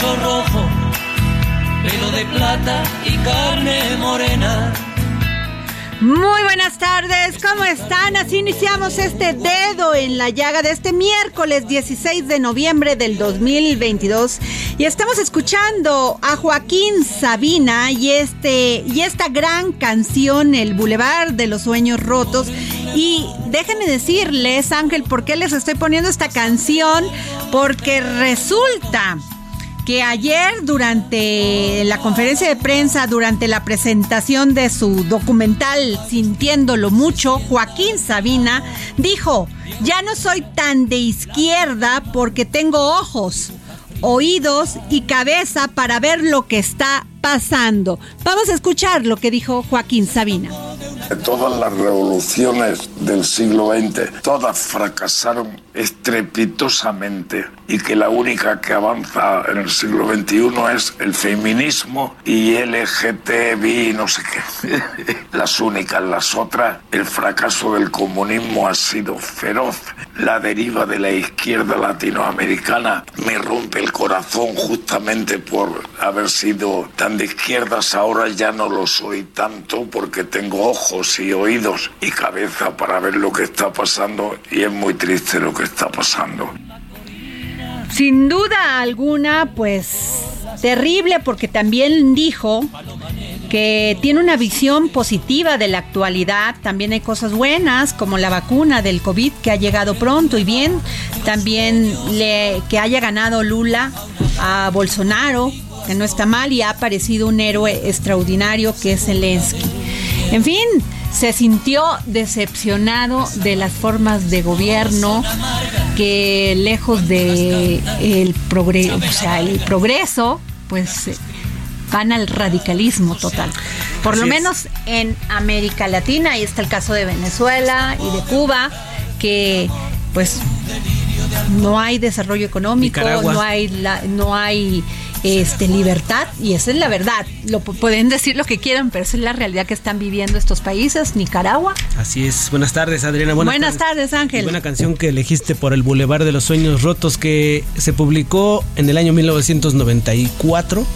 Rojo, pelo de plata y carne morena. Muy buenas tardes, ¿cómo están? Así iniciamos este dedo en la llaga de este miércoles 16 de noviembre del 2022 y estamos escuchando a Joaquín Sabina y este y esta gran canción El Boulevard de los Sueños Rotos y déjenme decirles, Ángel, ¿por qué les estoy poniendo esta canción? Porque resulta que ayer durante la conferencia de prensa, durante la presentación de su documental Sintiéndolo mucho, Joaquín Sabina dijo, ya no soy tan de izquierda porque tengo ojos, oídos y cabeza para ver lo que está pasando. Vamos a escuchar lo que dijo Joaquín Sabina. Todas las revoluciones del siglo XX, todas fracasaron estrepitosamente y que la única que avanza en el siglo XXI es el feminismo y LGTBI, no sé qué. Las únicas, las otras, el fracaso del comunismo ha sido feroz. La deriva de la izquierda latinoamericana me rompe el corazón justamente por haber sido tan de izquierdas. Ahora ya no lo soy tanto porque tengo ojos y oídos y cabeza para ver lo que está pasando y es muy triste lo que está pasando. Sin duda alguna, pues terrible porque también dijo que tiene una visión positiva de la actualidad. También hay cosas buenas como la vacuna del COVID que ha llegado pronto y bien. También le, que haya ganado Lula a Bolsonaro, que no está mal y ha aparecido un héroe extraordinario que es Zelensky. En fin, se sintió decepcionado de las formas de gobierno que lejos de el, progre o sea, el progreso, pues van al radicalismo total. Por lo es. menos en América Latina, ahí está el caso de Venezuela y de Cuba, que pues no hay desarrollo económico, Nicaragua. no hay la- no hay este libertad y esa es la verdad. Lo pu- pueden decir lo que quieran, pero esa es la realidad que están viviendo estos países, Nicaragua. Así es. Buenas tardes, Adriana. Buenas, Buenas tardes, Ángel. Buena canción que elegiste por el Boulevard de los Sueños Rotos que se publicó en el año 1994.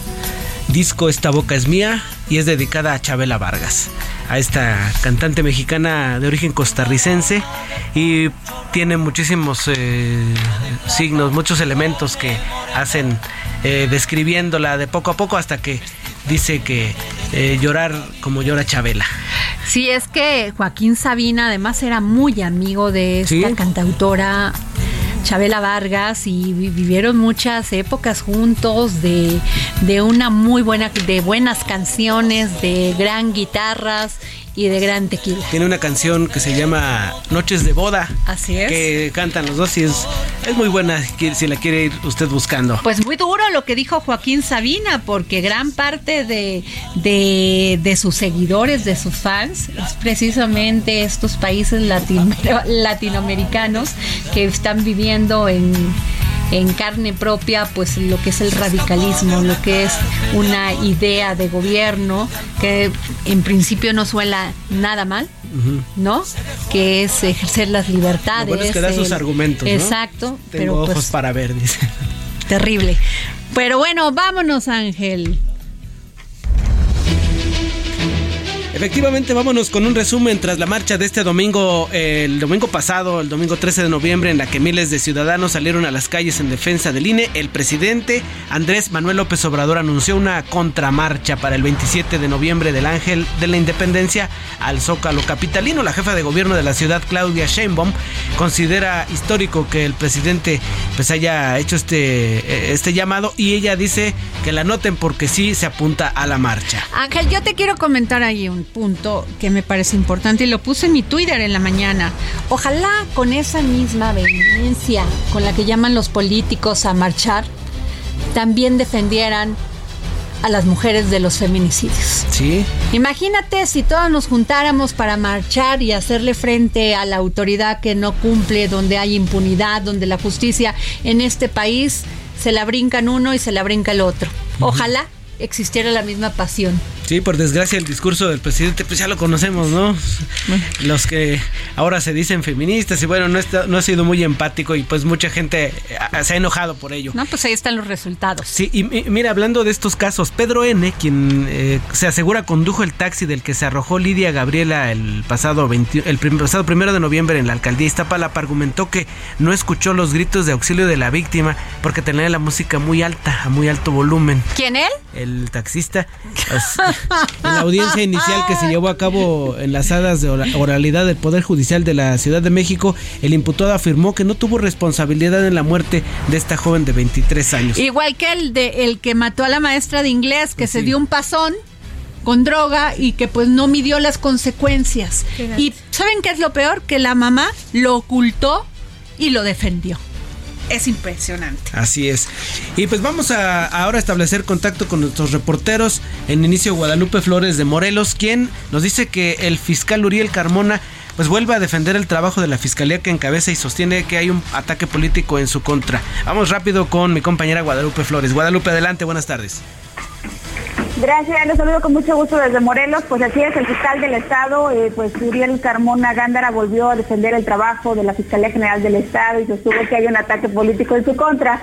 Disco Esta Boca es Mía y es dedicada a Chabela Vargas, a esta cantante mexicana de origen costarricense y tiene muchísimos eh, signos, muchos elementos que hacen eh, describiéndola de poco a poco hasta que dice que eh, llorar como llora Chabela. Sí, es que Joaquín Sabina además era muy amigo de esta Sí. cantautora Chabela Vargas y vivieron muchas épocas juntos de, de una muy buena, de buenas canciones, de gran guitarras y de gran tequila. Tiene una canción que se llama Noches de Boda. Así es. Que cantan los dos y es, es muy buena si la quiere ir usted buscando. Pues muy duro lo que dijo Joaquín Sabina, porque gran parte de, de, de sus seguidores, de sus fans, es precisamente estos países latinoamericanos que están viviendo en en carne propia pues lo que es el radicalismo, lo que es una idea de gobierno que en principio no suena nada mal, ¿no? Que es ejercer las libertades. Lo bueno es que da sus argumentos. Exacto. Tengo pero ojos pues, para ver, dice. Terrible. Pero bueno, vámonos, Ángel. Efectivamente, vámonos con un resumen tras la marcha de este domingo, el domingo pasado, el domingo 13 de noviembre, en la que miles de ciudadanos salieron a las calles en defensa del INE. El presidente Andrés Manuel López Obrador anunció una contramarcha para el 27 de noviembre del Ángel de la Independencia al Zócalo Capitalino. La jefa de gobierno de la ciudad, Claudia Sheinbaum, considera histórico que el presidente pues haya hecho este, este llamado y ella dice que la noten porque sí se apunta a la marcha. Ángel, yo te quiero comentar ahí un punto que me parece importante y lo puse en mi Twitter en la mañana. Ojalá con esa misma vehemencia con la que llaman los políticos a marchar, también defendieran a las mujeres de los feminicidios. Sí. Imagínate si todos nos juntáramos para marchar y hacerle frente a la autoridad que no cumple, donde hay impunidad, donde la justicia en este país se la brincan uno y se la brinca el otro. Ojalá existiera la misma pasión. Sí, por desgracia el discurso del presidente, pues ya lo conocemos, ¿no? Los que ahora se dicen feministas y bueno, no, no ha sido muy empático y pues mucha gente eh, se ha enojado por ello. No, pues ahí están los resultados. Sí, y, mira, hablando de estos casos, Pedro N., quien eh, se asegura condujo el taxi del que se arrojó Lidia Gabriela el pasado, el pasado primero de noviembre en la alcaldía Iztapalapa, argumentó que no escuchó los gritos de auxilio de la víctima porque tenía la música muy alta, a muy alto volumen. ¿Quién él? El taxista. En la audiencia inicial que se llevó a cabo en las salas de oralidad del Poder Judicial de la Ciudad de México, el imputado afirmó que no tuvo responsabilidad en la muerte de esta joven de 23 años. Igual que el de el que mató a la maestra de inglés, que se dio un pasón con droga y que pues no midió las consecuencias. Y ¿saben qué es lo peor? Que la mamá lo ocultó y lo defendió es impresionante. Así es. Y pues vamos a ahora establecer contacto con nuestros reporteros. En inicio Guadalupe Flores de Morelos, quien nos dice que el fiscal Uriel Carmona pues vuelve a defender el trabajo de la fiscalía que encabeza y sostiene que hay un ataque político en su contra. Vamos rápido con mi compañera Guadalupe Flores. Guadalupe, adelante, buenas tardes. Gracias, les saludo con mucho gusto desde Morelos. Pues así es, el fiscal del Estado, eh, pues Uriel Carmona Gándara volvió a defender el trabajo de la Fiscalía General del Estado y sostuvo que hay un ataque político en su contra.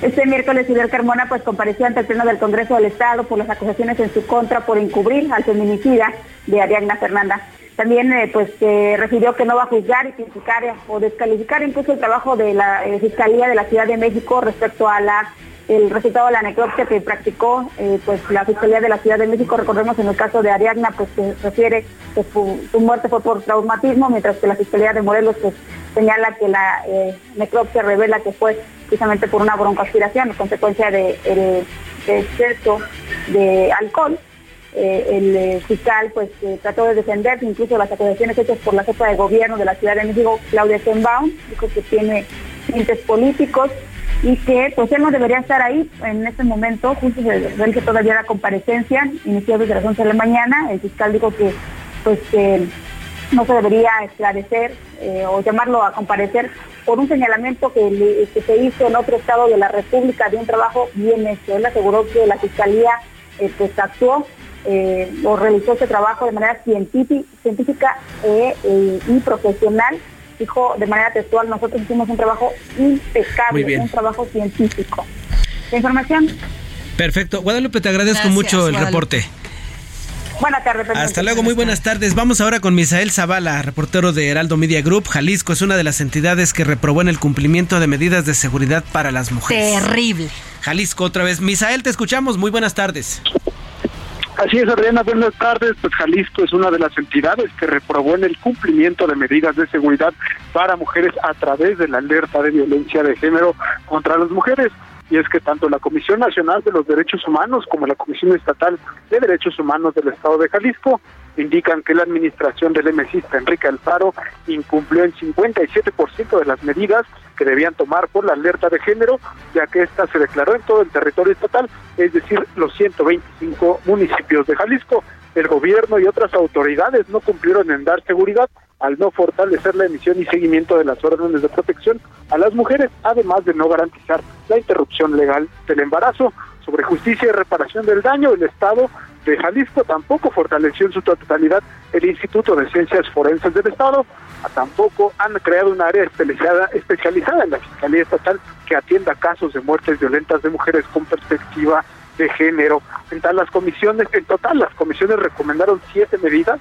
Este miércoles Uriel Carmona pues compareció ante el Pleno del Congreso del Estado por las acusaciones en su contra por encubrir al feminicida de Ariadna Fernanda. También eh, pues refirió que no va a juzgar y criticar o descalificar incluso el trabajo de la eh, Fiscalía de la Ciudad de México respecto a la el resultado de la necropsia que practicó eh, pues la Fiscalía de la Ciudad de México. Recordemos en el caso de Ariadna, pues se refiere que su, muerte fue por traumatismo, mientras que la Fiscalía de Morelos pues señala que la eh, necropsia revela que fue precisamente por una broncoaspiración, en consecuencia de, exceso de alcohol. Eh, el fiscal pues trató de defenderse incluso las acusaciones hechas por la jefa de gobierno de la Ciudad de México, Claudia Sheinbaum, dijo que tiene tintes políticos y que pues él no debería estar ahí en este momento, justo se realiza todavía la comparecencia, inició desde las 11 de la mañana, el fiscal dijo que pues no se debería esclarecer eh, o llamarlo a comparecer por un señalamiento que, se hizo en otro estado de la República de un trabajo bien hecho. Él aseguró que la Fiscalía eh, pues actuó eh, o realizó ese trabajo de manera científica y profesional dijo de manera textual, nosotros hicimos un trabajo impecable, un trabajo científico. ¿La información? Perfecto. Guadalupe, te agradezco mucho el reporte. Buenas tardes. Hasta luego, muy buenas tardes. Vamos ahora con Misael Zavala, reportero de Heraldo Media Group. Jalisco es una de las entidades que reprobó en el cumplimiento de medidas de seguridad para las mujeres. Terrible. Jalisco otra vez. Misael, te escuchamos. Muy buenas tardes. Así es, Adriana, buenas tardes. Pues Jalisco es una de las entidades que reprobó en el cumplimiento de medidas de seguridad para mujeres a través de la alerta de violencia de género contra las mujeres y es que tanto la Comisión Nacional de los Derechos Humanos como la Comisión Estatal de Derechos Humanos del Estado de Jalisco indican que la administración del MCista Enrique Alfaro incumplió el 57% de las medidas que debían tomar por la alerta de género, ya que esta se declaró en todo el territorio estatal, es decir, los 125 municipios de Jalisco. El gobierno y otras autoridades no cumplieron en dar seguridad al no fortalecer la emisión y seguimiento de las órdenes de protección a las mujeres, además de no garantizar la interrupción legal del embarazo. Sobre justicia y reparación del daño, el Estado de Jalisco tampoco fortaleció en su totalidad el Instituto de Ciencias Forenses del Estado, tampoco han creado un área especializada, especializada en la Fiscalía Estatal que atienda casos de muertes violentas de mujeres con perspectiva de género. En tal, las comisiones, en total, las comisiones recomendaron siete medidas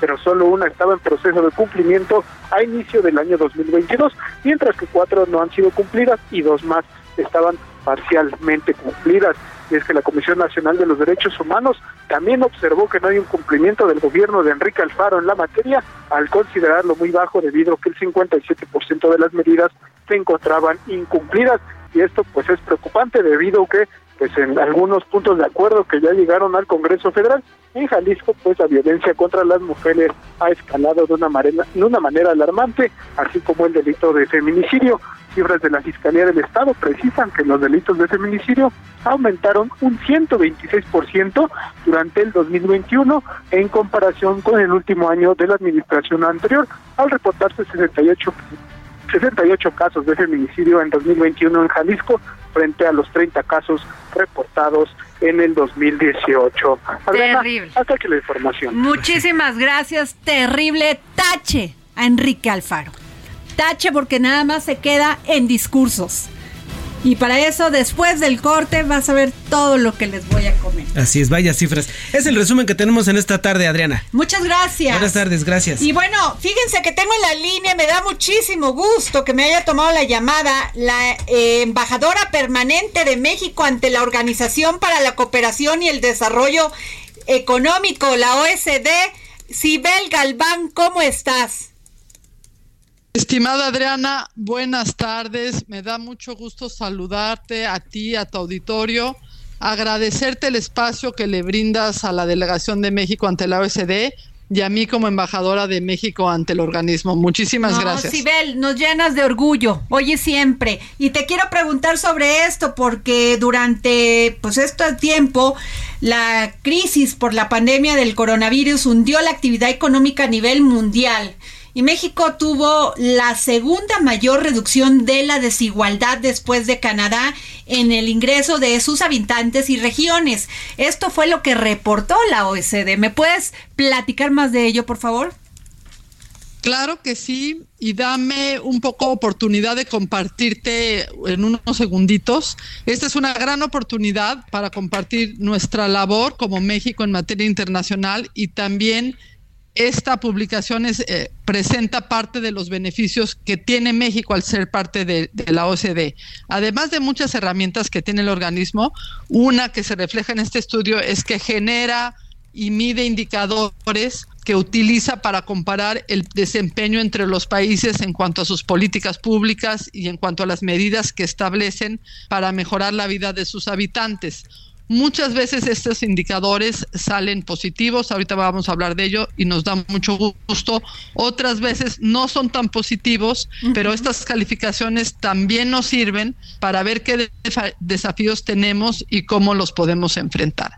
pero solo una estaba en proceso de cumplimiento a inicio del año 2022, mientras que cuatro no han sido cumplidas y dos más estaban parcialmente cumplidas. Y es que la Comisión Nacional de los Derechos Humanos también observó que no hay un cumplimiento del gobierno de Enrique Alfaro en la materia, al considerarlo muy bajo debido a que el 57% de las medidas se encontraban incumplidas. Y esto pues es preocupante debido a que pues en algunos puntos de acuerdo que ya llegaron al Congreso Federal, en Jalisco pues la violencia contra las mujeres ha escalado de una manera, de una manera alarmante, así como el delito de feminicidio. Cifras de la Fiscalía del Estado precisan que los delitos de feminicidio aumentaron un 126% durante el 2021 en comparación con el último año de la administración anterior, al reportarse 68 68 casos de feminicidio en 2021 en Jalisco frente a los 30 casos reportados en el 2018. Terrible. hasta que la información. Muchísimas gracias. Terrible tache a Enrique Alfaro. Tache porque nada más se queda en discursos. Y para eso, después del corte, vas a ver todo lo que les voy a comer. Así es, vaya cifras. Es el resumen que tenemos en esta tarde, Adriana. Muchas gracias. Buenas tardes, gracias. Y bueno, fíjense que tengo en la línea, me da muchísimo gusto que me haya tomado la llamada la eh, embajadora permanente de México ante la Organización para la Cooperación y el Desarrollo Económico, la OSD. Sibel Galván, ¿cómo estás? Estimada Adriana, buenas tardes. Me da mucho gusto saludarte a ti, a tu auditorio, agradecerte el espacio que le brindas a la delegación de México ante la OSD y a mí como embajadora de México ante el organismo. Muchísimas no, gracias. Sibel, nos llenas de orgullo, oye siempre. Y te quiero preguntar sobre esto porque durante pues este tiempo la crisis por la pandemia del coronavirus hundió la actividad económica a nivel mundial y México tuvo la segunda mayor reducción de la desigualdad después de Canadá en el ingreso de sus habitantes y regiones. Esto fue lo que reportó la OECD. ¿Me puedes platicar más de ello, por favor? Claro que sí, y dame un poco oportunidad de compartirte en unos segunditos. Esta es una gran oportunidad para compartir nuestra labor como México en materia internacional y también esta publicación eh, presenta parte de los beneficios que tiene México al ser parte de, la OCDE. Además de muchas herramientas que tiene el organismo, una que se refleja en este estudio es que genera y mide indicadores que utiliza para comparar el desempeño entre los países en cuanto a sus políticas públicas y en cuanto a las medidas que establecen para mejorar la vida de sus habitantes. Muchas veces estos indicadores salen positivos, ahorita vamos a hablar de ello y nos da mucho gusto. Otras veces no son tan positivos, pero estas calificaciones también nos sirven para ver qué desafíos tenemos y cómo los podemos enfrentar.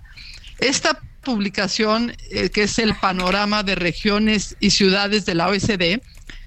Esta publicación, eh, que es el panorama de regiones y ciudades de la OECD,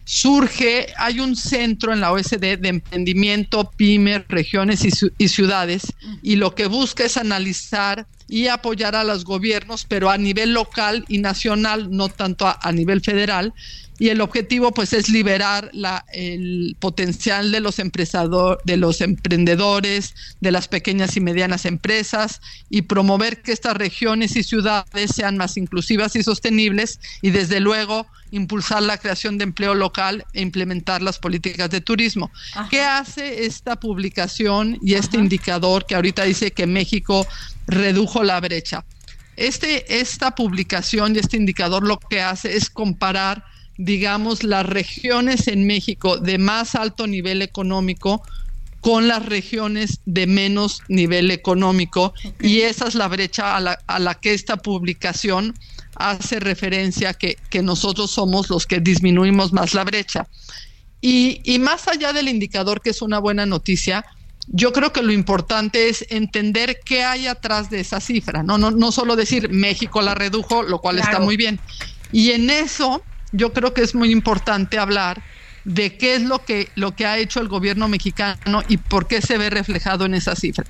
surge, hay un centro en la OSD de emprendimiento, pymes, regiones y, ciudades, y lo que busca es analizar y apoyar a los gobiernos, pero a nivel local y nacional, no tanto a nivel federal, y el objetivo pues es liberar la, el potencial de los de los emprendedores, de las pequeñas y medianas empresas y promover que estas regiones y ciudades sean más inclusivas y sostenibles y desde luego impulsar la creación de empleo local e implementar las políticas de turismo. ¿Qué hace esta publicación y este indicador que ahorita dice que México redujo la brecha? Este, esta publicación y este indicador lo que hace es comparar, digamos, las regiones en México de más alto nivel económico con las regiones de menos nivel económico y esa es la brecha a la, a la que esta publicación hace referencia que, que nosotros somos los que disminuimos más la brecha. Y, y, más allá del indicador, que es una buena noticia, yo creo que lo importante es entender qué hay atrás de esa cifra, no, no, no solo decir México la redujo, lo cual claro. está muy bien. Y en eso yo creo que es muy importante hablar de qué es lo que, lo que ha hecho el gobierno mexicano y por qué se ve reflejado en esa cifra.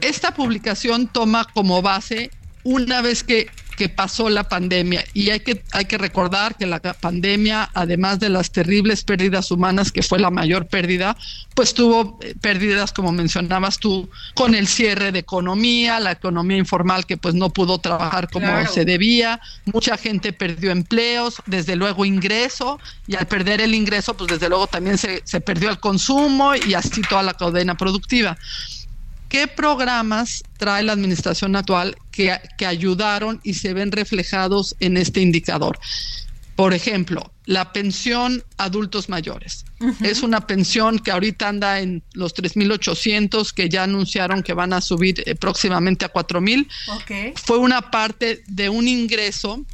Esta publicación toma como base una vez que que pasó la pandemia. Y hay que, hay que recordar que la pandemia, además de las terribles pérdidas humanas, que fue la mayor pérdida, pues tuvo eh, pérdidas, como mencionabas tú, con el cierre de economía, la economía informal que pues no pudo trabajar como claro. se debía, mucha gente perdió empleos, desde luego ingreso, y al perder el ingreso, pues desde luego también se, se perdió el consumo y así toda la cadena productiva. ¿Qué programas trae la administración actual que, que, ayudaron y se ven reflejados en este indicador? Por ejemplo, la pensión adultos mayores. Uh -huh. Es una pensión que ahorita anda en los 3.800, que ya anunciaron que van a subir eh, próximamente a 4.000. Okay. Fue una parte de un ingreso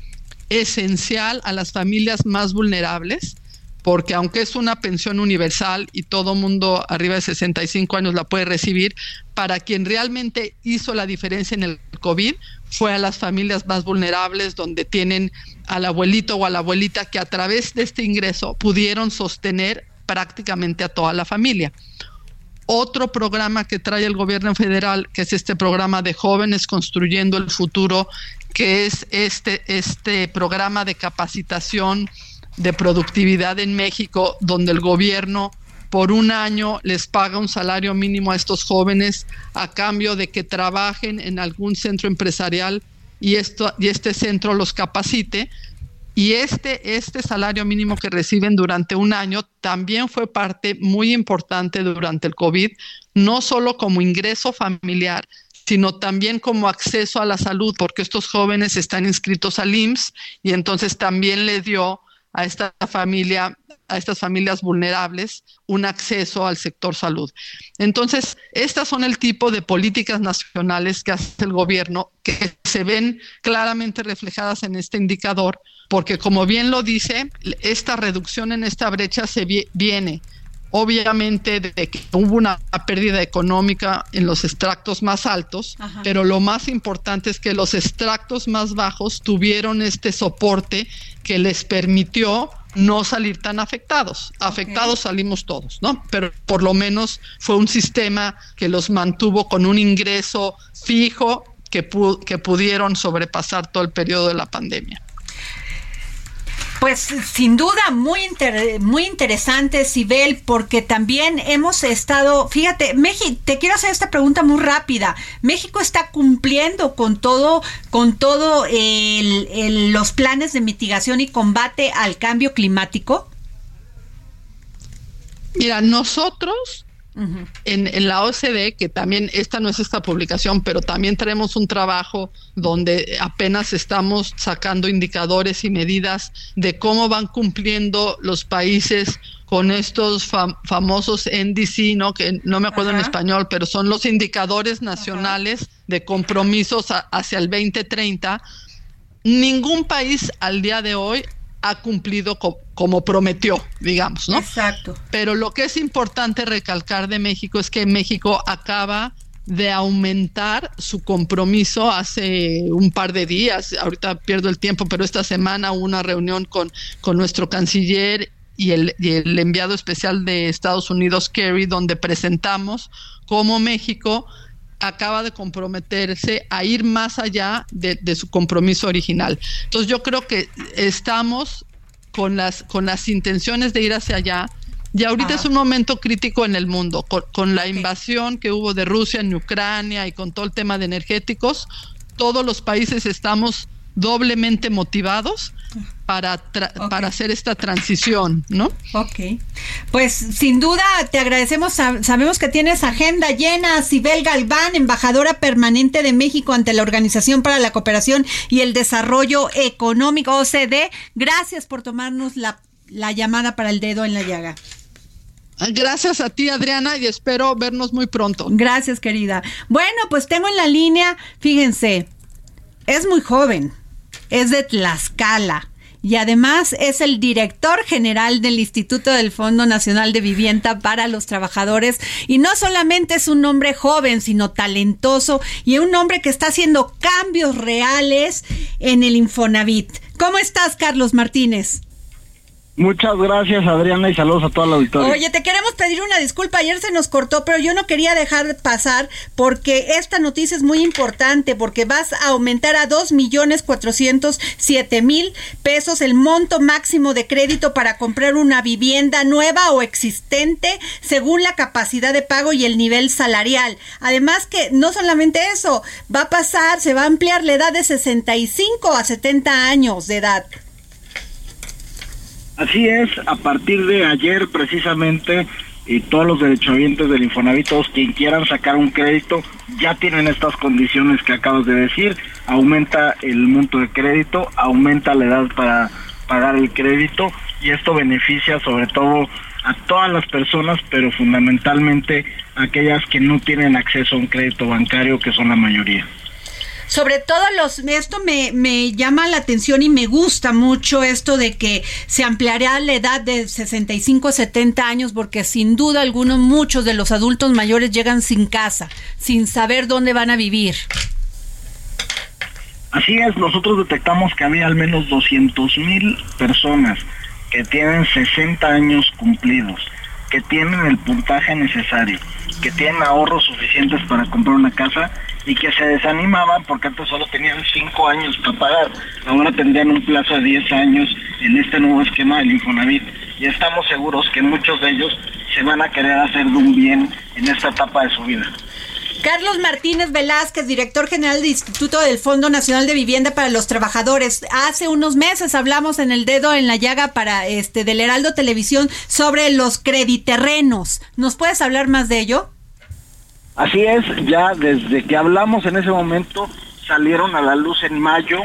esencial a las familias más vulnerables porque aunque es una pensión universal y todo mundo arriba de 65 años la puede recibir, para quien realmente hizo la diferencia en el COVID fue a las familias más vulnerables donde tienen al abuelito o a la abuelita que a través de este ingreso pudieron sostener prácticamente a toda la familia. Otro programa que trae el gobierno federal, que es este programa de jóvenes construyendo el futuro, que es este, este programa de capacitación de productividad en México, donde el gobierno por un año les paga un salario mínimo a estos jóvenes a cambio de que trabajen en algún centro empresarial y, esto, y este centro los capacite. Y este, este salario mínimo que reciben durante un año también fue parte muy importante durante el COVID, no solo como ingreso familiar, sino también como acceso a la salud, porque estos jóvenes están inscritos al IMSS y entonces también le dio a esta familia, a estas familias vulnerables, un acceso al sector salud. Entonces, estas son el tipo de políticas nacionales que hace el gobierno que se ven claramente reflejadas en este indicador, porque como bien lo dice, esta reducción en esta brecha se viene obviamente de que hubo una pérdida económica en los extractos más altos, Ajá. pero lo más importante es que los extractos más bajos tuvieron este soporte que les permitió no salir tan afectados. Afectados okay. salimos todos, ¿no? Pero por lo menos fue un sistema que los mantuvo con un ingreso fijo que, pu que pudieron sobrepasar todo el periodo de la pandemia. Pues sin duda muy muy interesante, Sibel, porque también hemos estado, fíjate, México, te quiero hacer esta pregunta muy rápida. México está cumpliendo con todo, con todo el, el, los planes de mitigación y combate al cambio climático. Mira, nosotros Uh -huh. en, en, la OCDE, que también esta no es esta publicación, pero también tenemos un trabajo donde apenas estamos sacando indicadores y medidas de cómo van cumpliendo los países con estos fam famosos NDC, ¿no? que no me acuerdo Ajá. en español, pero son los indicadores nacionales Ajá. de compromisos hacia el 2030. Ningún país al día de hoy ha cumplido co como prometió, digamos, ¿no? Exacto. Pero lo que es importante recalcar de México es que México acaba de aumentar su compromiso hace un par de días, ahorita pierdo el tiempo, pero esta semana hubo una reunión con, con nuestro canciller y el, y el enviado especial de Estados Unidos, Kerry, donde presentamos cómo México acaba de comprometerse a ir más allá de, de, su compromiso original. Entonces yo creo que estamos con las, con las intenciones de ir hacia allá. Y ahorita ah. es un momento crítico en el mundo, con, con la invasión que hubo de Rusia en Ucrania y con todo el tema de energéticos, todos los países estamos doblemente motivados para, para hacer esta transición, ¿no? Ok. Pues sin duda te agradecemos. Sabemos que tienes agenda llena. Sibel Galván, embajadora permanente de México ante la Organización para la Cooperación y el Desarrollo Económico, OCDE. Gracias por tomarnos la, la llamada para el dedo en la llaga. Gracias a ti, Adriana, y espero vernos muy pronto. Gracias, querida. Bueno, pues tengo en la línea, fíjense, es muy joven, es de Tlaxcala y además es el director general del Instituto del Fondo Nacional de Vivienda para los Trabajadores. Y no solamente es un hombre joven, sino talentoso y un hombre que está haciendo cambios reales en el Infonavit. ¿Cómo estás, Carlos Martínez? Muchas gracias, Adriana, y saludos a toda la auditoría. Oye, te queremos pedir una disculpa. Ayer se nos cortó, pero yo no quería dejar pasar porque esta noticia es muy importante porque vas a aumentar a dos millones cuatrocientos siete mil pesos el monto máximo de crédito para comprar una vivienda nueva o existente según la capacidad de pago y el nivel salarial. Además que no solamente eso, va a pasar, se va a ampliar la edad de 65 a 70 años de edad. Así es, a partir de ayer precisamente y todos los derechohabientes del Infonavit, todos quien quieran sacar un crédito, ya tienen estas condiciones que acabas de decir, aumenta el monto de crédito, aumenta la edad para pagar el crédito y esto beneficia sobre todo a todas las personas, pero fundamentalmente a aquellas que no tienen acceso a un crédito bancario, que son la mayoría sobre todo los, esto me, me llama la atención y me gusta mucho esto de que se ampliará la edad de 65 a 70 años, porque sin duda alguno muchos de los adultos mayores llegan sin casa, sin saber dónde van a vivir. Así es, nosotros detectamos que había al menos 200 mil personas que tienen 60 años cumplidos, que tienen el puntaje necesario, que tienen ahorros suficientes para comprar una casa y que se desanimaban porque antes solo tenían cinco años para pagar. Ahora tendrían un plazo de 10 años en este nuevo esquema del Infonavit y estamos seguros que muchos de ellos se van a querer hacer de un bien en esta etapa de su vida. Carlos Martínez Velázquez, director general del Instituto del Fondo Nacional de Vivienda para los Trabajadores. Hace unos meses hablamos en el dedo en la llaga para este del Heraldo Televisión sobre los crediterrenos. ¿Nos puedes hablar más de ello? Así es, ya desde que hablamos en ese momento salieron a la luz en mayo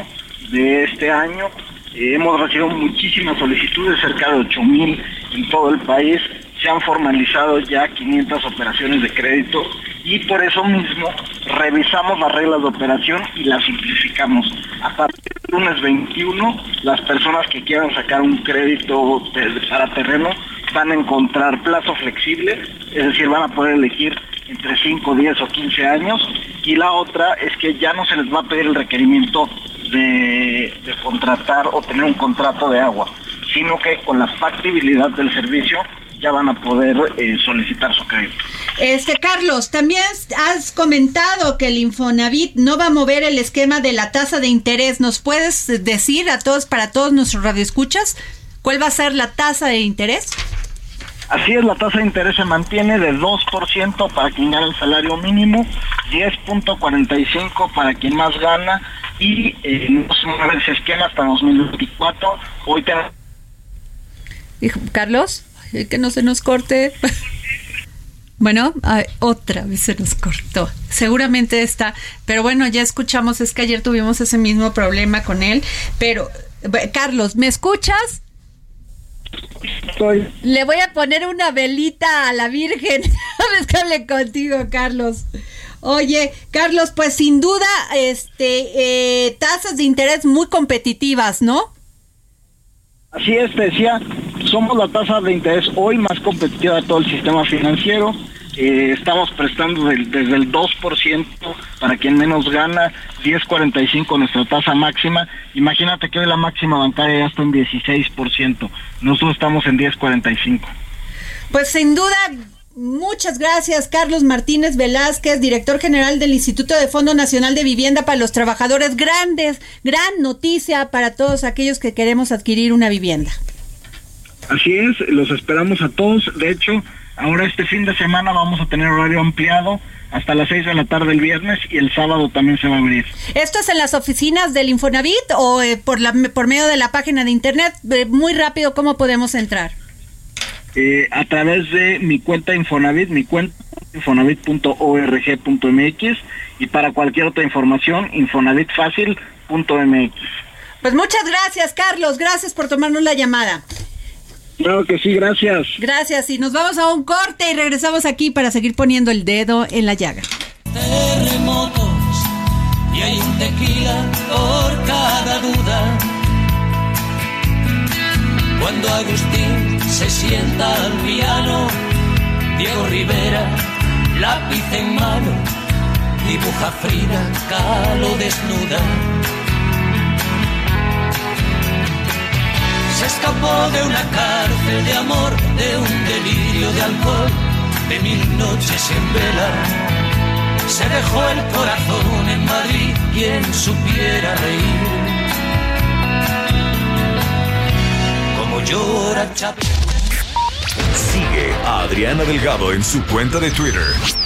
de este año. Eh, hemos recibido muchísimas solicitudes, cerca de 8 mil en todo el país. Se han formalizado ya 500 operaciones de crédito y por eso mismo revisamos las reglas de operación y las simplificamos. A partir del lunes 21, las personas que quieran sacar un crédito para terreno van a encontrar plazo flexible, es decir, van a poder elegir entre 5, 10 o 15 años. Y la otra es que ya no se les va a pedir el requerimiento de, contratar o tener un contrato de agua, sino que con la factibilidad del servicio ya van a poder eh, solicitar su crédito. Este Carlos, también has comentado que el Infonavit no va a mover el esquema de la tasa de interés. ¿Nos puedes decir a todos, para todos nuestros radioescuchas, cuál va a ser la tasa de interés? Así es, la tasa de interés se mantiene de 2% para quien gana el salario mínimo, 10.45 para quien más gana y eh, no se mueve ese esquema hasta 2024. Hoy te... Carlos, que no se nos corte. Bueno, otra vez se nos cortó. Seguramente está, pero bueno, ya escuchamos, es que ayer tuvimos ese mismo problema con él, pero Carlos, ¿me escuchas? Le voy a poner una velita a la Virgen. Sabes que hable contigo, Carlos. Oye, Carlos, pues sin duda, este, eh, tasas de interés muy competitivas, ¿no? Así es, te decía, somos la tasa de interés hoy más competitiva de todo el sistema financiero. Eh, estamos prestando desde el 2% para quien menos gana, 10.45 nuestra tasa máxima. Imagínate que hoy la máxima bancaria ya está en 16%. Nosotros estamos en 10.45. Pues sin duda, Muchas gracias, Carlos Martínez Velázquez, director general del Instituto de Fondo Nacional de Vivienda para los Trabajadores. Grandes, gran noticia para todos aquellos que queremos adquirir una vivienda. Así es, los esperamos a todos. De hecho, Ahora este fin de semana vamos a tener horario ampliado hasta las 6 de la tarde el viernes y el sábado también se va a abrir. ¿Esto es en las oficinas del Infonavit o eh, por, la, por medio de la página de internet? Eh, muy rápido, ¿cómo podemos entrar? Eh, a través de mi cuenta Infonavit, mi cuenta infonavit.org.mx y para cualquier otra información, infonavitfacil.mx. Pues muchas gracias, Carlos. Gracias por tomarnos la llamada. Claro que sí, gracias. Gracias. Y nos vamos a un corte y regresamos aquí para seguir poniendo el dedo en la llaga. Terremotos y hay un tequila por cada duda. Cuando Agustín se sienta al piano, Diego Rivera, lápiz en mano, dibuja Frida Kahlo desnuda. Se escapó de una cárcel de amor, de un delirio de alcohol, de mil noches en vela. Se dejó el corazón en Madrid, quien supiera reír. Como llora Chap. Sigue a Adriana Delgado en su cuenta de Twitter.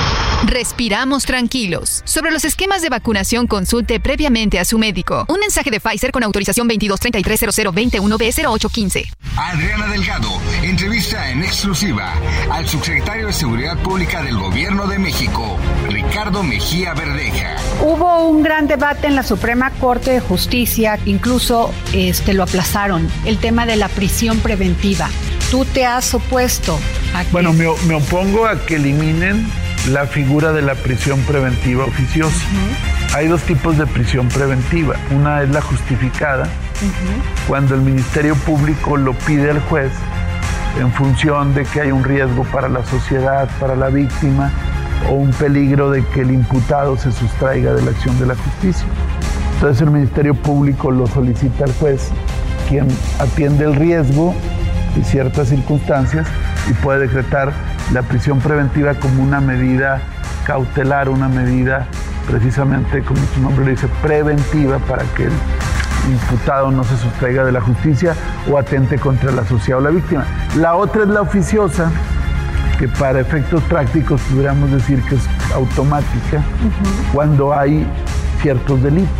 respiramos tranquilos. Sobre los esquemas de vacunación, consulte previamente a su médico. Un mensaje de Pfizer con autorización 22330021B0815. Adriana Delgado entrevista en exclusiva al subsecretario de Seguridad Pública del Gobierno de México, Ricardo Mejía Verdeja. Hubo un gran debate en la Suprema Corte de Justicia, incluso este lo aplazaron, el tema de la prisión preventiva. Tú te has opuesto a que Bueno, me, me opongo a que eliminen la figura de la prisión preventiva oficiosa. Hay dos tipos de prisión preventiva. Una es la justificada, cuando el Ministerio Público lo pide al juez en función de que hay un riesgo para la sociedad, para la víctima, o un peligro de que el imputado se sustraiga de la acción de la justicia. Entonces el Ministerio Público lo solicita al juez, quien atiende el riesgo y ciertas circunstancias y puede decretar la prisión preventiva como una medida cautelar, una medida precisamente, como su nombre le dice, preventiva para que el imputado no se sustraiga de la justicia o atente contra la sociedad o la víctima. La otra es la oficiosa, que para efectos prácticos pudiéramos decir que es automática cuando hay ciertos delitos.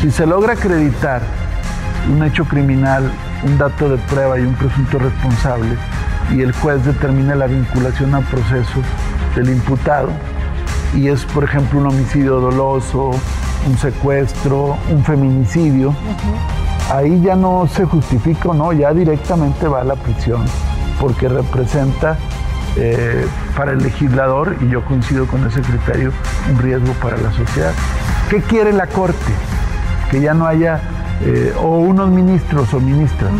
Si se logra acreditar un hecho criminal, un dato de prueba y un presunto responsable, y el juez determina la vinculación al proceso del imputado. Y es, por ejemplo, un homicidio doloso, un secuestro, un feminicidio. Ahí ya no se justifica o no, ya directamente va a la prisión, porque representa eh, para el legislador, y yo coincido con ese criterio, un riesgo para la sociedad. ¿Qué quiere la Corte? Que ya no haya, eh, o unos ministros o ministras,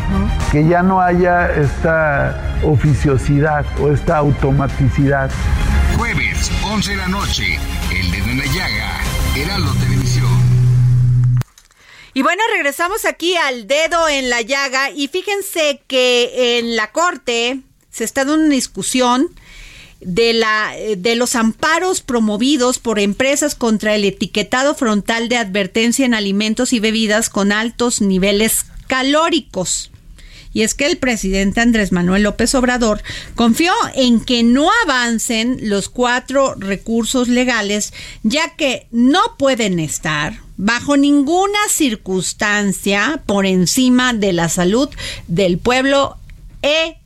que ya no haya esta oficiosidad o esta automaticidad. Jueves, 11 de la noche, El Dedo en la Llaga, Heraldo Televisión. Y bueno, regresamos aquí al dedo en la llaga y fíjense que en la corte se está dando una discusión de, la, de los amparos promovidos por empresas contra el etiquetado frontal de advertencia en alimentos y bebidas con altos niveles calóricos. Y es que el presidente Andrés Manuel López Obrador confió en que no avancen los cuatro recursos legales, ya que no pueden estar bajo ninguna circunstancia por encima de la salud del pueblo e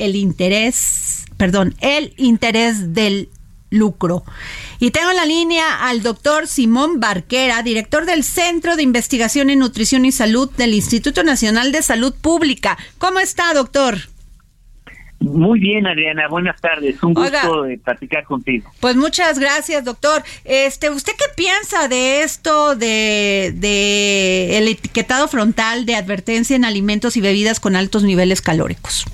el interés, perdón, el interés del lucro. Y tengo en la línea al doctor Simón Barquera, director del Centro de Investigación en Nutrición y Salud del Instituto Nacional de Salud Pública. ¿Cómo está, doctor? Muy bien, Adriana. Buenas tardes. Un gusto de platicar contigo. Pues muchas gracias, doctor. Este, ¿usted qué piensa de esto de, de el etiquetado frontal de advertencia en alimentos y bebidas con altos niveles calóricos?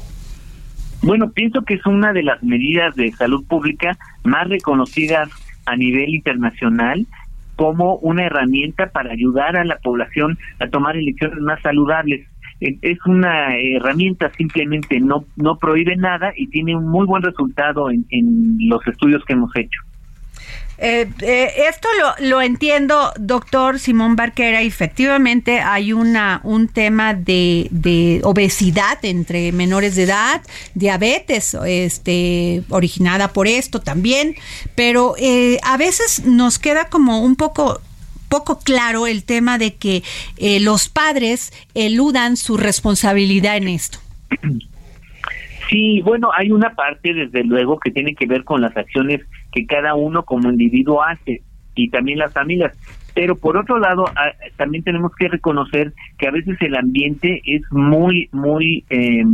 Bueno, pienso que es una de las medidas de salud pública más reconocidas a nivel internacional como una herramienta para ayudar a la población a tomar elecciones más saludables. Es una herramienta, simplemente no, no prohíbe nada y tiene un muy buen resultado en, en los estudios que hemos hecho. Eh, eh, esto lo, lo, entiendo, doctor Simón Barquera. Efectivamente, hay una un tema de, de, obesidad entre menores de edad, diabetes, este, originada por esto también, pero eh, a veces nos queda como un poco poco claro el tema de que eh, los padres eludan su responsabilidad en esto. Sí, bueno, hay una parte, desde luego, que tiene que ver con las acciones que cada uno como individuo hace y también las familias. Pero por otro lado, también tenemos que reconocer que a veces el ambiente es muy, muy eh,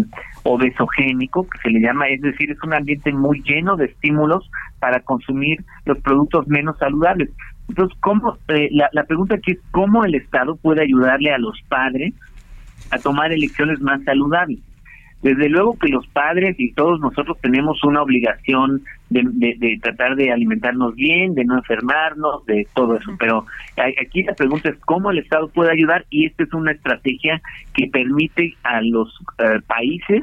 obesogénico, que se le llama, es decir, es un ambiente muy lleno de estímulos para consumir los productos menos saludables. Entonces, ¿cómo, eh, la, la pregunta aquí es cómo el Estado puede ayudarle a los padres a tomar elecciones más saludables. Desde luego que los padres y todos nosotros tenemos una obligación de, de, tratar de alimentarnos bien, de no enfermarnos, de todo eso. Pero aquí la pregunta es cómo el Estado puede ayudar y esta es una estrategia que permite a los eh, países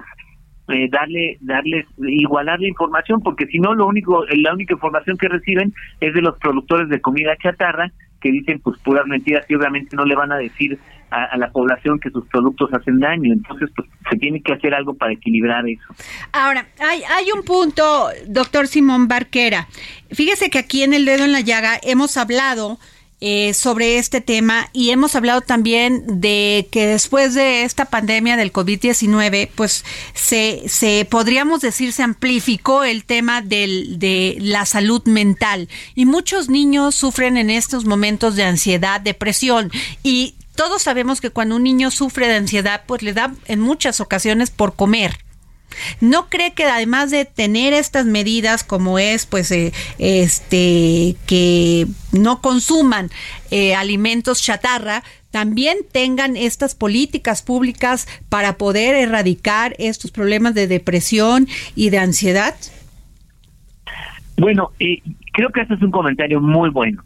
eh, darle darles igualar la información porque si no lo único la única información que reciben es de los productores de comida chatarra que dicen pues puras mentiras y obviamente no le van a decir a, la población que sus productos hacen daño. Entonces, pues se tiene que hacer algo para equilibrar eso. Ahora, hay, hay un punto, doctor Simón Barquera. Fíjese que aquí en El Dedo en la Llaga hemos hablado eh, sobre este tema y hemos hablado también de que después de esta pandemia del COVID-19, pues se, se podríamos decir se amplificó el tema del, de la salud mental y muchos niños sufren en estos momentos de ansiedad, depresión y todos sabemos que cuando un niño sufre de ansiedad, pues le da en muchas ocasiones por comer. ¿No cree que además de tener estas medidas como es pues eh, este que no consuman eh, alimentos chatarra, también tengan estas políticas públicas para poder erradicar estos problemas de depresión y de ansiedad? Bueno, eh, creo que este es un comentario muy bueno.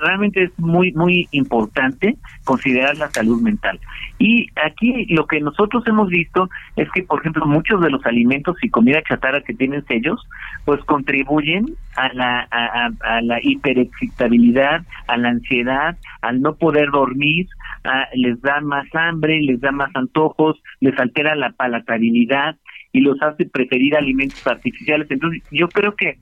Realmente es muy, muy importante considerar la salud mental. Y aquí lo que nosotros hemos visto es que, por ejemplo, muchos de los alimentos y comida chatarra que tienen sellos, pues contribuyen a la, a, la hiperexcitabilidad, a la ansiedad, al no poder dormir, les da más hambre, les da más antojos, les altera la palatabilidad y los hace preferir alimentos artificiales. Entonces, yo creo que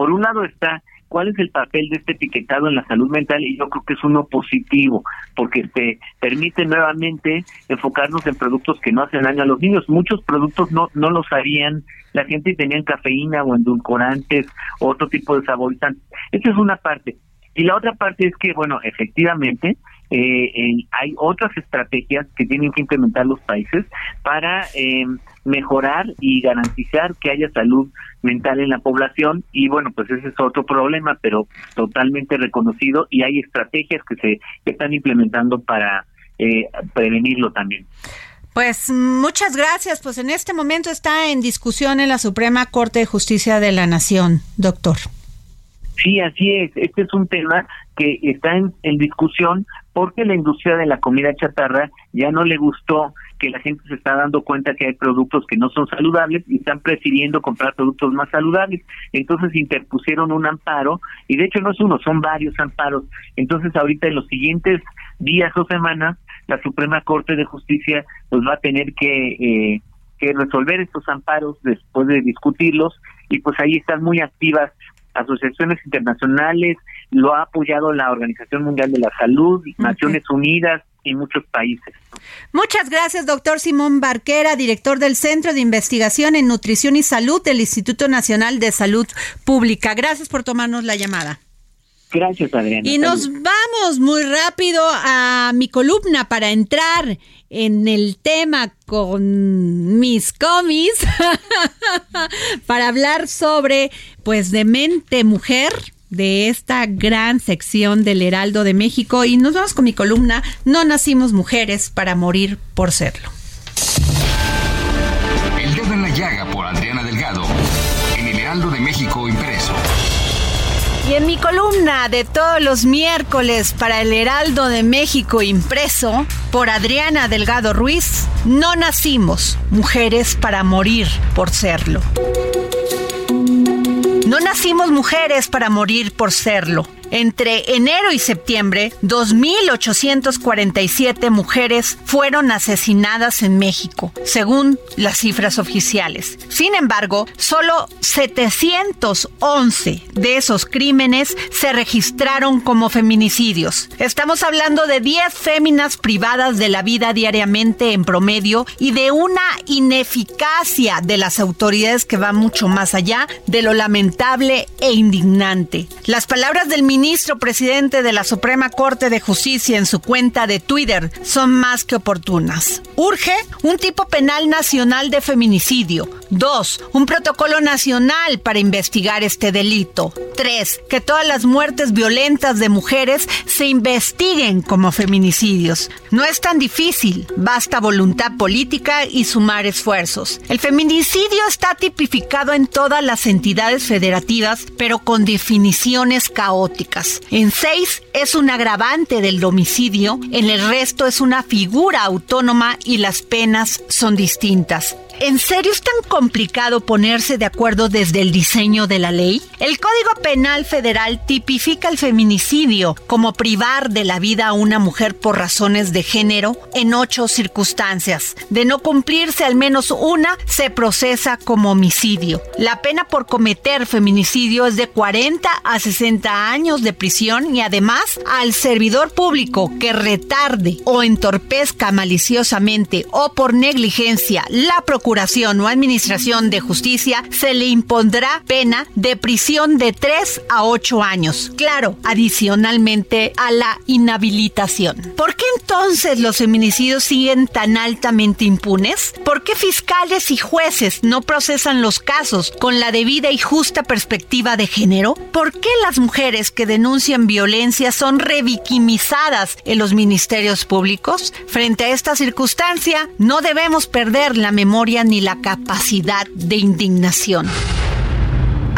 por un lado está cuál es el papel de este etiquetado en la salud mental y yo creo que es uno positivo porque te permite nuevamente enfocarnos en productos que no hacen daño a los niños. Muchos productos no no lo sabían, la gente tenían cafeína o endulcorantes o otro tipo de saborizantes. Esa es una parte. Y la otra parte es que, bueno, efectivamente, eh, hay otras estrategias que tienen que implementar los países para eh, mejorar y garantizar que haya salud mental en la población y bueno pues ese es otro problema pero totalmente reconocido y hay estrategias que se están implementando para eh, prevenirlo también. Pues muchas gracias. Pues en este momento está en discusión en la Suprema Corte de Justicia de la Nación, doctor. Sí, así es. Este es un tema que está en, discusión porque la industria de la comida chatarra ya no le gustó que la gente se está dando cuenta que hay productos que no son saludables y están prefiriendo comprar productos más saludables. Entonces interpusieron un amparo y de hecho no es uno, son varios amparos. Entonces ahorita en los siguientes días o semanas la Suprema Corte de Justicia pues va a tener que, eh, que resolver estos amparos después de discutirlos y pues ahí están muy activas asociaciones internacionales, lo ha apoyado la Organización Mundial de la Salud, Naciones Unidas y muchos países. Muchas gracias, doctor Simón Barquera, director del Centro de Investigación en Nutrición y Salud del Instituto Nacional de Salud Pública. Gracias por tomarnos la llamada. Gracias, Adriana. Y nos vamos muy rápido a mi columna para entrar en el tema con mis comis para hablar sobre pues de mente mujer de esta gran sección del Heraldo de México y nos vamos con mi columna No nacimos mujeres para morir por serlo. Columna de todos los miércoles para el Heraldo de México impreso por Adriana Delgado Ruiz, no nacimos mujeres para morir por serlo. No nacimos mujeres para morir por serlo. Entre enero y septiembre, 2.847 mujeres fueron asesinadas en México, según las cifras oficiales. Sin embargo, solo 711 de esos crímenes se registraron como feminicidios. Estamos hablando de 10 féminas privadas de la vida diariamente en promedio y de una ineficacia de las autoridades que va mucho más allá de lo lamentable e indignante. Las palabras del ministro ministro presidente de la Suprema Corte de Justicia en su cuenta de Twitter son más que oportunas. Urge un tipo penal nacional de feminicidio. Dos, un protocolo nacional para investigar este delito. Tres, que todas las muertes violentas de mujeres se investiguen como feminicidios. No es tan difícil, basta voluntad política y sumar esfuerzos. El feminicidio está tipificado en todas las entidades federativas, pero con definiciones caóticas. En seis es un agravante del domicilio, en el resto es una figura autónoma y las penas son distintas. ¿En serio es tan complicado ponerse de acuerdo desde el diseño de la ley? El Código Penal Federal tipifica el feminicidio como privar de la vida a una mujer por razones de género en ocho circunstancias. De no cumplirse al menos una, se procesa como homicidio. La pena por cometer feminicidio es de 40 a 60 años de prisión y además al servidor público que retarde o entorpezca maliciosamente o por negligencia la procuración o Administración de Justicia, se le impondrá pena de prisión de 3 a 8 años. Claro, adicionalmente a la inhabilitación. ¿Por qué entonces los feminicidios siguen tan altamente impunes? ¿Por qué fiscales y jueces no procesan los casos con la debida y justa perspectiva de género? ¿Por qué las mujeres que denuncian violencia son revictimizadas en los ministerios públicos? Frente a esta circunstancia, no debemos perder la memoria ni la capacidad de indignación.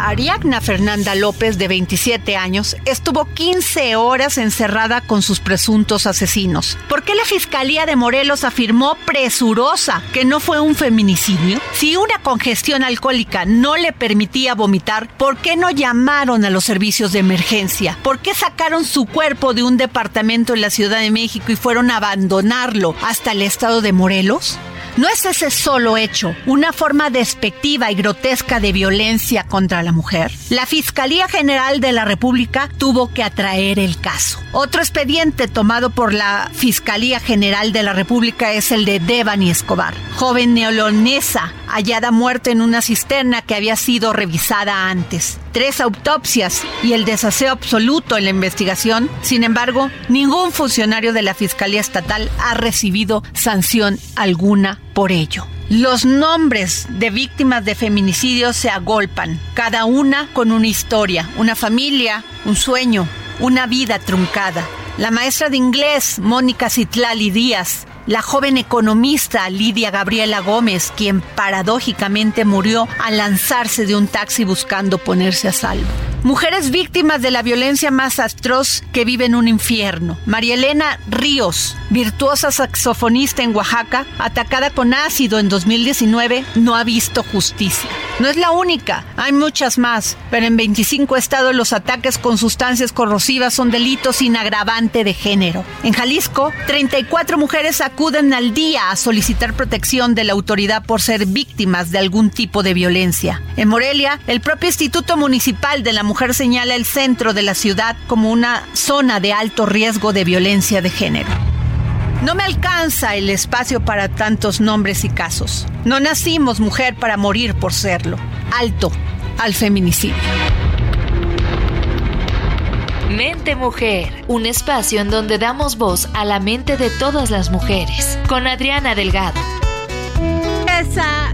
Ariadna Fernanda López, de 27 años, estuvo 15 horas encerrada con sus presuntos asesinos. ¿Por qué la Fiscalía de Morelos afirmó presurosa que no fue un feminicidio? Si una congestión alcohólica no le permitía vomitar, ¿por qué no llamaron a los servicios de emergencia? ¿Por qué sacaron su cuerpo de un departamento en la Ciudad de México y fueron a abandonarlo hasta el estado de Morelos? No es ese solo hecho una forma despectiva y grotesca de violencia contra la mujer. La Fiscalía General de la República tuvo que atraer el caso. Otro expediente tomado por la Fiscalía General de la República es el de Devani Escobar, joven neolonesa hallada muerta en una cisterna que había sido revisada antes. Tres autopsias y el desaseo absoluto en la investigación. Sin embargo, ningún funcionario de la Fiscalía Estatal ha recibido sanción alguna por ello. Los nombres de víctimas de feminicidio se agolpan, cada una con una historia, una familia, un sueño, una vida truncada. La maestra de inglés, Mónica Citlali Díaz, la joven economista Lidia Gabriela Gómez, quien paradójicamente murió al lanzarse de un taxi buscando ponerse a salvo. Mujeres víctimas de la violencia más atroz que viven un infierno. María Elena Ríos, virtuosa saxofonista en Oaxaca, atacada con ácido en 2019, no ha visto justicia. No es la única, hay muchas más, pero en 25 estados los ataques con sustancias corrosivas son delitos sin agravante de género. En Jalisco, 34 mujeres acuden al día a solicitar protección de la autoridad por ser víctimas de algún tipo de violencia. En Morelia, el propio Instituto Municipal de la Mujer señala el centro de la ciudad como una zona de alto riesgo de violencia de género. No me alcanza el espacio para tantos nombres y casos. No nacimos mujer para morir por serlo. Alto al feminicidio. Mente Mujer, un espacio en donde damos voz a la mente de todas las mujeres, con Adriana Delgado. Esa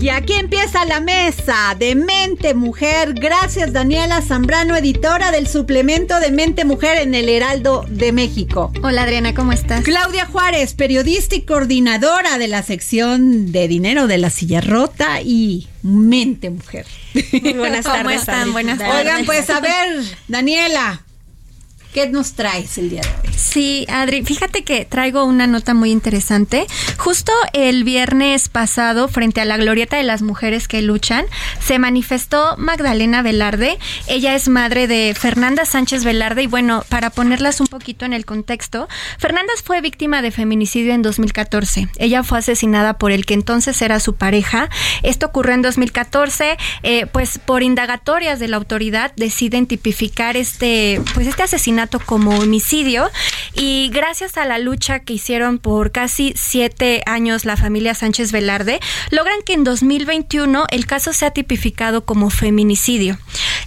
y aquí empieza la mesa de Mente Mujer. Gracias Daniela Zambrano, editora del suplemento de Mente Mujer en el Heraldo de México. Hola Adriana, ¿cómo estás? Claudia Juárez, periodista y coordinadora de la sección de dinero de la silla rota y Mente Mujer. Muy buenas tardes. ¿Cómo están? Buenas tardes. Oigan, pues a ver, Daniela, ¿Qué nos traes el día de hoy? Sí, Adri, fíjate que traigo una nota muy interesante. Justo el viernes pasado, frente a la glorieta de las mujeres que luchan, se manifestó Magdalena Velarde. Ella es madre de Fernanda Sánchez Velarde y bueno, para ponerlas un poquito en el contexto, Fernanda fue víctima de feminicidio en 2014. Ella fue asesinada por el que entonces era su pareja. Esto ocurrió en 2014, eh, pues por indagatorias de la autoridad deciden tipificar este, pues este asesinato como homicidio y gracias a la lucha que hicieron por casi siete años la familia Sánchez Velarde, logran que en 2021 el caso sea tipificado como feminicidio.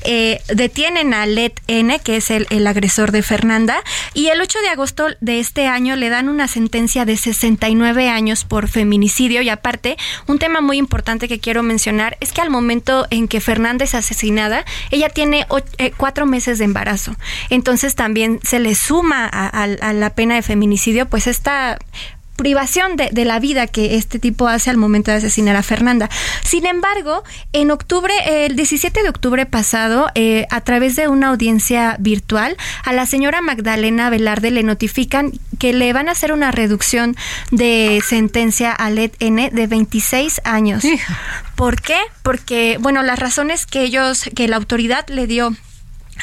Eh, detienen a Let N, que es el, el, agresor de Fernanda, y el 8 de agosto de este año le dan una sentencia de 69 años por feminicidio. Y aparte, un tema muy importante que quiero mencionar es que al momento en que Fernanda es asesinada, ella tiene eh, cuatro meses de embarazo. Entonces también se le suma a, a, a la pena de feminicidio, pues esta privación de, de, la vida que este tipo hace al momento de asesinar a Fernanda. Sin embargo, en octubre, el 17 de octubre pasado, eh, a través de una audiencia virtual, a la señora Magdalena Velarde le notifican que le van a hacer una reducción de sentencia a LED N de 26 años. ¿Por qué? Porque, bueno, las razones que ellos, que la autoridad le dio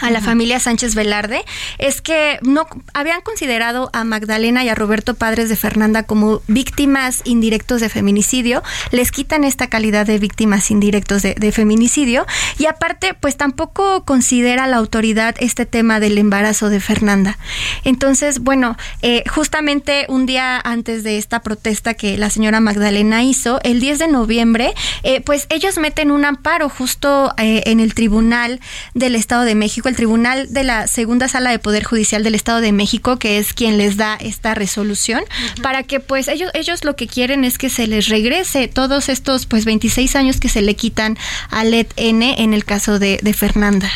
a la familia Sánchez Velarde es que no habían considerado a Magdalena y a Roberto padres de Fernanda como víctimas indirectos de feminicidio, les quitan esta calidad de víctimas indirectos de, de feminicidio. Y aparte pues tampoco considera la autoridad este tema del embarazo de Fernanda. Entonces, bueno, eh, justamente un día antes de esta protesta que la señora Magdalena hizo, el 10 de noviembre, eh, pues ellos meten un amparo justo eh, en el Tribunal del Estado de México el Tribunal de la Segunda Sala de Poder Judicial del Estado de México, que es quien les da esta resolución, uh -huh. para que pues ellos, ellos lo que quieren es que se les regrese todos estos pues 26 años que se le quitan a LED N en el caso de, de Fernanda.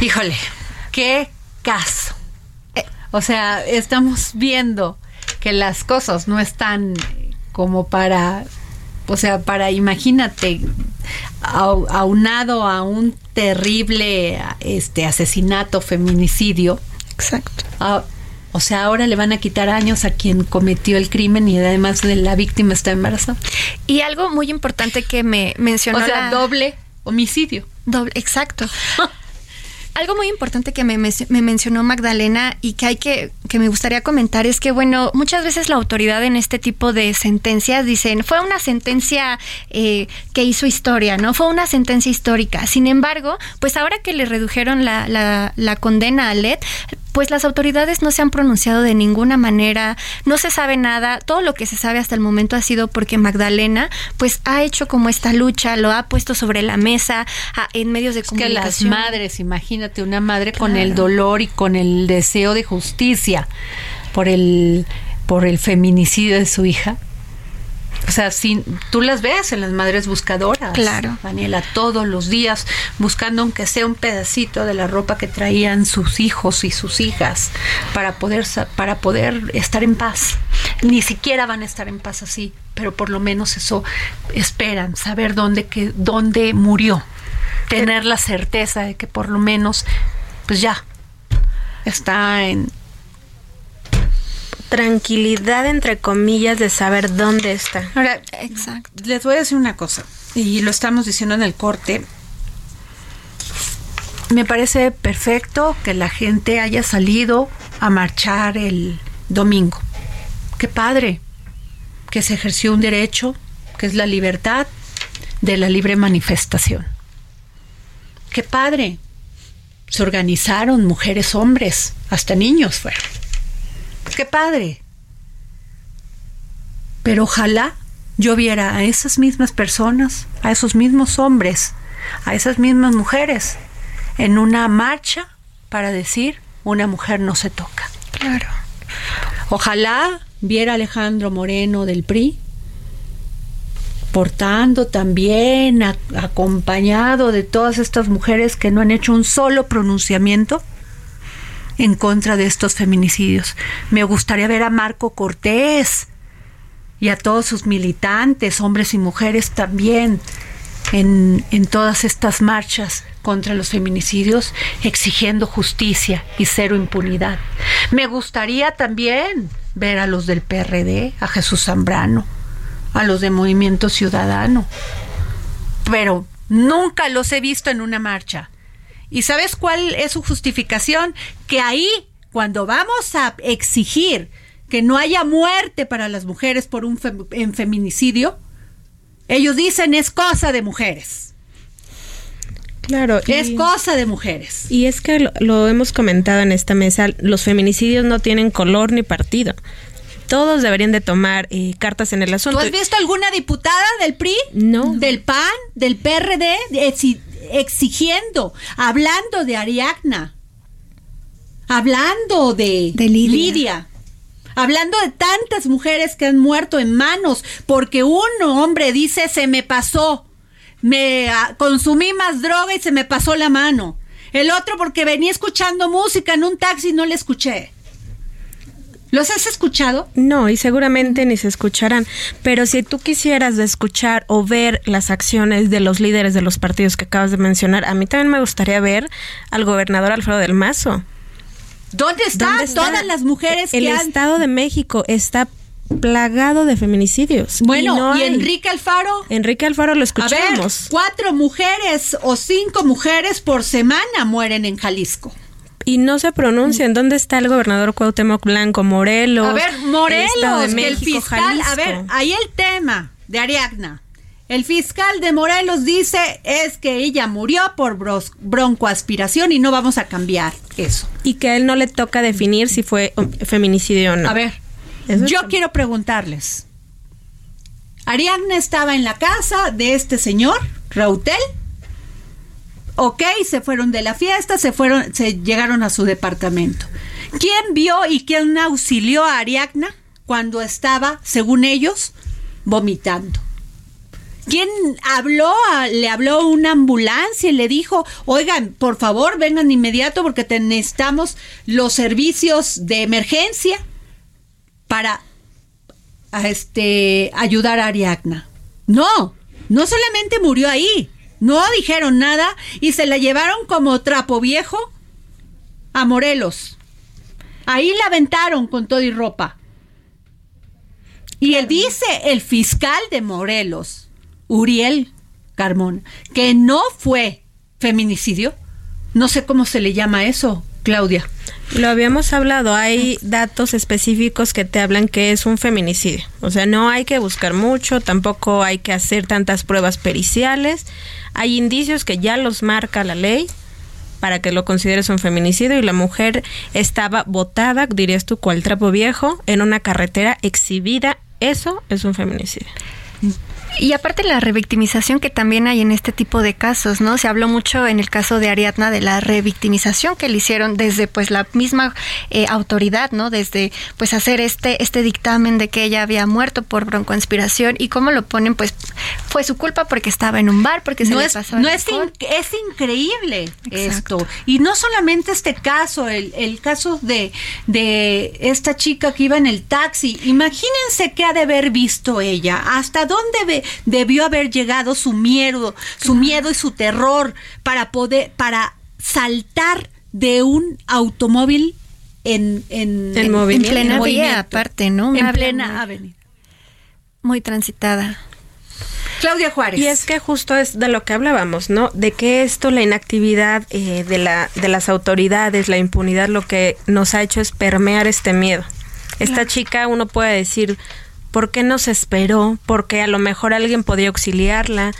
Híjole, qué caso. Eh, o sea, estamos viendo que las cosas no están como para o sea, para imagínate aunado a un terrible este asesinato, feminicidio. Exacto. A, o sea, ahora le van a quitar años a quien cometió el crimen y además de la víctima está embarazada. Y algo muy importante que me mencionó. O sea, la... doble homicidio. Doble, exacto. algo muy importante que me, me, mencionó Magdalena y que hay que, que me gustaría comentar es que, bueno, muchas veces la autoridad en este tipo de sentencias dicen, fue una sentencia eh, que hizo historia, ¿no? Fue una sentencia histórica. Sin embargo, pues ahora que le redujeron la, la, la condena a LED, pues las autoridades no se han pronunciado de ninguna manera, no se sabe nada, todo lo que se sabe hasta el momento ha sido porque Magdalena pues ha hecho como esta lucha, lo ha puesto sobre la mesa en medios de comunicación. que las madres, imagínate una madre con el dolor y con el deseo de justicia por el por el feminicidio de su hija o sea, si tú las ves en las madres buscadoras. Claro. Daniela, todos los días buscando aunque sea un pedacito de la ropa que traían sus hijos y sus hijas para poder, para poder estar en paz. Ni siquiera van a estar en paz así, pero por lo menos eso esperan, saber dónde, que, dónde murió. Tener la certeza de que por lo menos, pues ya, está en, tranquilidad, entre comillas, de saber dónde está. Ahora, exacto. Les voy a decir una cosa, y lo estamos diciendo en el corte. Me parece perfecto que la gente haya salido a marchar el domingo. Qué padre que se ejerció un derecho, que es la libertad de la libre manifestación. Qué padre. Se organizaron mujeres, hombres, hasta niños fueron qué padre. Pero ojalá yo viera a esas mismas personas, a esos mismos hombres, a esas mismas mujeres en una marcha para decir una mujer no se toca. Claro. Ojalá viera a Alejandro Moreno del PRI portando también acompañado de todas estas mujeres que no han hecho un solo pronunciamiento en contra de estos feminicidios. Me gustaría ver a Marco Cortés y a todos sus militantes, hombres y mujeres también, en, en todas estas marchas contra los feminicidios, exigiendo justicia y cero impunidad. Me gustaría también ver a los del PRD, a Jesús Zambrano, a los de Movimiento Ciudadano, pero nunca los he visto en una marcha. ¿Y sabes cuál es su justificación? Que ahí, cuando vamos a exigir que no haya muerte para las mujeres por un feminicidio, ellos dicen es cosa de mujeres. Claro. Es cosa de mujeres. Y es que lo, hemos comentado en esta mesa, los feminicidios no tienen color ni partido todos deberían de tomar eh, cartas en el asunto. ¿Tú has visto alguna diputada del PRI? No. ¿Del PAN? ¿Del PRD? Exigiendo, hablando de Ariadna, hablando de, Lidia. hablando de tantas mujeres que han muerto en manos porque un hombre dice se me pasó, me ah, consumí más droga y se me pasó la mano. El otro porque venía escuchando música en un taxi y no le escuché. ¿Los has escuchado? No, y seguramente ni se escucharán. Pero si tú quisieras escuchar o ver las acciones de los líderes de los partidos que acabas de mencionar, a mí también me gustaría ver al gobernador Alfredo del Mazo. ¿Dónde están todas las mujeres el que El Estado de México está plagado de feminicidios. Bueno, ¿y, Enrique Alfaro? Enrique Alfaro lo escuchamos. cuatro mujeres o cinco mujeres por semana mueren en Jalisco y no se pronuncian. ¿Dónde está el gobernador Cuauhtémoc Blanco? Morelos. A ver, Morelos, el, el fiscal. A ver, ahí el tema de Ariadna. El fiscal de Morelos dice es que ella murió por broncoaspiración y no vamos a cambiar eso. Y que a él no le toca definir si fue feminicidio o no. A ver, yo quiero preguntarles. Ariadna estaba en la casa de este señor, Rautel, ok, se fueron de la fiesta, se fueron, se llegaron a su departamento. ¿Quién vio y quién auxilió a Ariadna cuando estaba, según ellos, vomitando? ¿Quién habló? le habló una ambulancia y le dijo, oigan, por favor, vengan inmediato porque necesitamos los servicios de emergencia para este, ayudar a Ariadna. No, no solamente murió ahí, no dijeron nada y se la llevaron como trapo viejo a Morelos. Ahí la aventaron con todo y ropa. Y él dice el fiscal de Morelos, Uriel Carmón, que no fue feminicidio. No sé cómo se le llama eso, Claudia. Lo habíamos hablado, hay datos específicos que te hablan que es un feminicidio. O sea, no hay que buscar mucho, tampoco hay que hacer tantas pruebas periciales. Hay indicios que ya los marca la ley para que lo consideres un feminicidio y la mujer estaba botada, dirías tú, cual trapo viejo, en una carretera exhibida. Eso es un feminicidio. Y aparte la revictimización que también hay en este tipo de casos, ¿no? Se habló mucho en el caso de Ariadna de la revictimización que le hicieron desde pues la misma eh, autoridad, ¿no? Desde pues hacer este este dictamen de que ella había muerto por broncoinspiración y cómo lo ponen pues fue su culpa porque estaba en un bar, porque se no le es, pasó no es, in- es increíble esto. Y no solamente este caso, el, el caso de, de esta chica que iba en el taxi. Imagínense qué ha de haber visto ella, hasta dónde ve- debió haber llegado su miedo, su miedo y su terror para poder, para saltar de un automóvil en, en, En movimiento. plena vía, aparte, ¿no? Una En plena muy- avenida. Muy transitada. Claudia Juárez. Y es que justo es de lo que hablábamos, ¿no? De que esto, la inactividad eh, de, la, de las autoridades, la impunidad, lo que nos ha hecho es permear este miedo. Esta chica, uno puede decir, ¿por qué no se esperó? Porque a lo mejor alguien podía auxiliarla.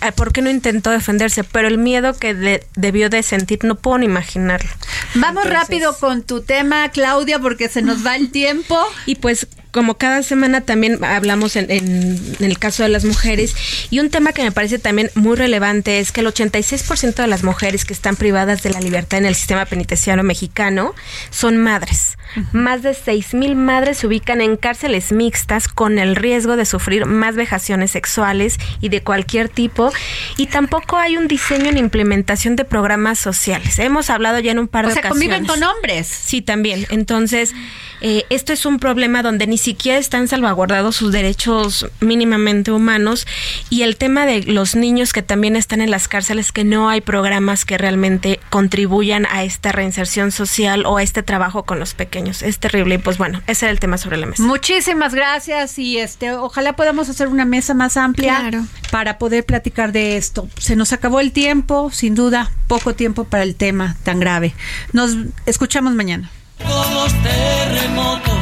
Ah, ¿Por qué no intentó defenderse? Pero el miedo que de- debió de sentir, no puedo ni imaginarlo. Vamos rápido con tu tema, Claudia, porque se nos va el tiempo. Y pues como cada semana también hablamos en, en- en el caso de las mujeres y un tema que me parece también muy relevante es que el 86% de las mujeres que están privadas de la libertad en el sistema penitenciario mexicano son madres. Más de 6.000 madres se ubican en cárceles mixtas con el riesgo de sufrir más vejaciones sexuales y de cualquier tipo y tampoco hay un diseño ni implementación de programas sociales. Hemos hablado ya en un par O de sea, ocasiones. conviven con hombres. Sí, también. Entonces, eh, esto es un problema donde ni siquiera están salvaguardados sus derechos mínimamente humanos y el tema de los niños que también están en las cárceles, que no hay programas que realmente contribuyan a esta reinserción social o a este trabajo con los pequeños. Es terrible y pues bueno, ese era el tema sobre la mesa. Muchísimas gracias y este ojalá podamos hacer una mesa más amplia Claro. para poder platicar de esto. Se nos acabó el tiempo, sin duda, poco tiempo para el tema tan grave. Nos escuchamos mañana. con los terremotos